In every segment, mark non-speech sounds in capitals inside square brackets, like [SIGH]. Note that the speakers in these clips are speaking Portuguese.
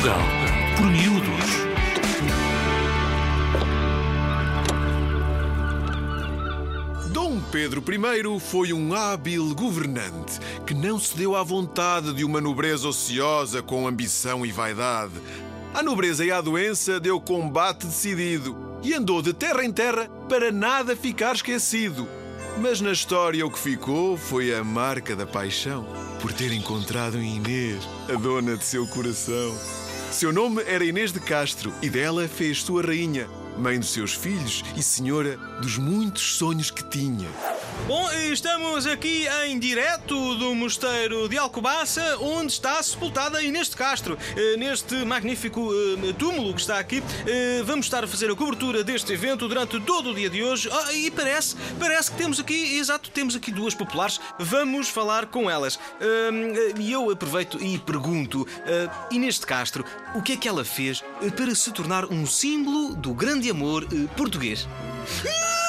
Portugal, por miúdos. Dom Pedro I foi um hábil governante que não se deu à vontade de uma nobreza ociosa com ambição e vaidade. À nobreza e à doença deu combate decidido e andou de terra em terra para nada ficar esquecido. Mas na história o que ficou foi a marca da paixão por ter encontrado em Inês, a dona de seu coração. Seu nome era Inês de Castro e dela fez sua rainha, mãe dos seus filhos e senhora dos muitos sonhos que tinha. Bom, estamos aqui em direto do mosteiro de Alcobaça, onde está sepultada Inês de Castro. Eh, Neste magnífico eh, túmulo que está aqui, eh, vamos estar a fazer a cobertura deste evento durante todo o dia de hoje. Ah, e parece, parece que temos aqui, exato, temos aqui duas populares. Vamos falar com elas. E eu aproveito e pergunto, Inês de Castro, o que é que ela fez para se tornar um símbolo do grande amor português? [LAUGHS]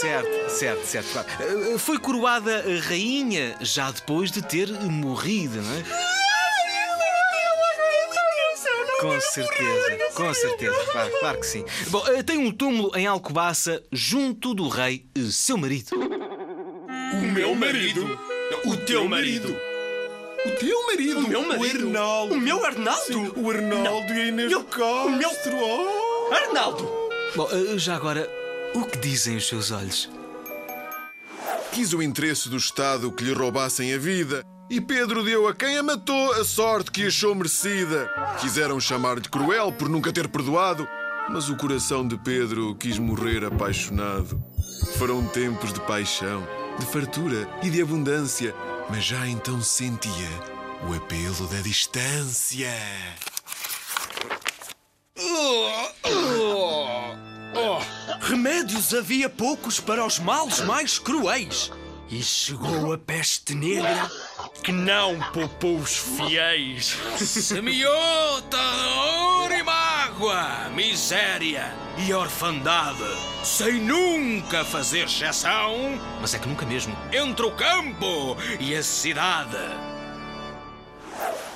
Certo, certo, certo. claro. Eh, Foi coroada rainha já depois de ter morrido, não é? Com certeza, com certeza, claro, claro que sim. Bom, eh, tem um túmulo em Alcobaça junto do rei, eh, seu marido. O meu marido? O teu marido? O teu marido? O meu marido? O Arnaldo. O meu Arnaldo? Sim, o Arnaldo e a Inês Eu- Castro. o meu-. Arnaldo! Bom, eh, já agora, o que dizem os seus olhos? Quis o interesse do Estado que lhe roubassem a vida. E Pedro deu a quem a matou a sorte que achou merecida. Quiseram chamar-lhe cruel por nunca ter perdoado, mas o coração de Pedro quis morrer apaixonado. Foram tempos de paixão, de fartura e de abundância, mas já então sentia o apelo da distância. Remédios havia poucos para os males mais cruéis. E chegou a peste negra que não poupou os fiéis. Semeou terror e mágoa, miséria e orfandade, sem nunca fazer exceção Mas é que nunca mesmo. entre o campo e a cidade.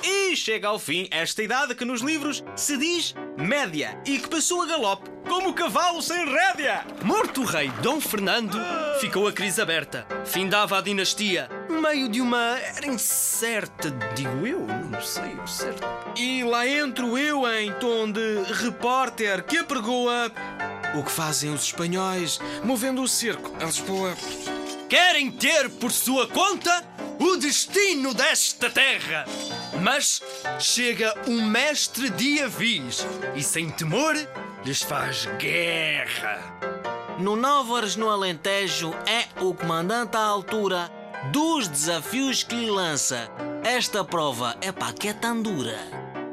E chega ao fim esta idade que nos livros se diz média e que passou a galope, como cavalo sem rédea. Morto o rei Dom Fernando, ficou a crise aberta. Findava a dinastia, meio de uma era incerta, digo eu, não sei o certo. E lá entro eu em tom de repórter que apregoa o que fazem os espanhóis movendo o cerco a Lisboa. Querem ter por sua conta o destino desta terra. Mas chega um mestre de avis e, sem temor, lhes faz guerra. No Novas, no Alentejo, é o comandante à altura dos desafios que lhe lança. Esta prova é pá que é tão dura.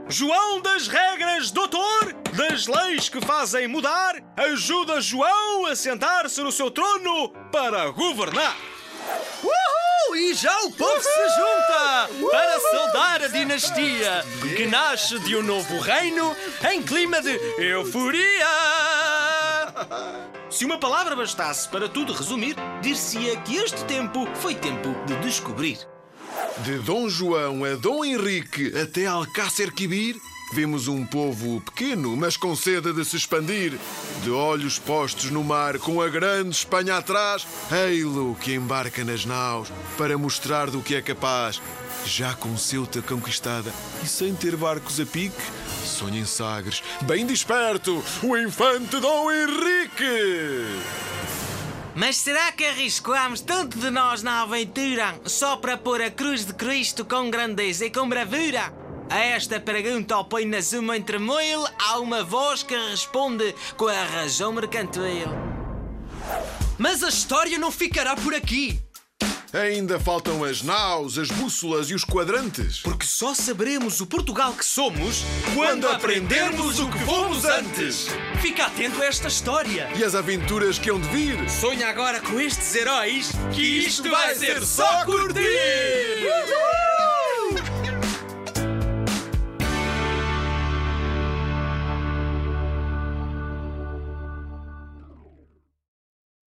João das regras, doutor, das leis que fazem mudar, ajuda João a sentar-se no seu trono para governar. Uhul! E já o povo se junta para saudar a dinastia que nasce de um novo reino em clima de euforia. Se uma palavra bastasse para tudo resumir, dir-se-ia que este tempo foi tempo de descobrir. De Dom João a Dom Henrique até Alcácer Quibir, vemos um povo pequeno, mas com sede de se expandir. De olhos postos no mar, com a grande Espanha atrás, ei-lo que embarca nas naus para mostrar do que é capaz. Já com Ceuta conquistada e sem ter barcos a pique, sonha em Sagres, bem desperto, o infante Dom Henrique! Mas será que arriscamos tanto de nós na aventura só para pôr a cruz de Cristo com grandeza e com bravura? A esta pergunta opõe-nas uma entremoil, há uma voz que responde com a razão mercantil. Mas a história não ficará por aqui. Ainda faltam as naus, as bússolas e os quadrantes. Porque só saberemos o Portugal que somos quando aprendermos o que fomos antes. Fica atento a esta história. E as aventuras que hão de vir. Sonha agora com estes heróis Que isto vai ser só curtir!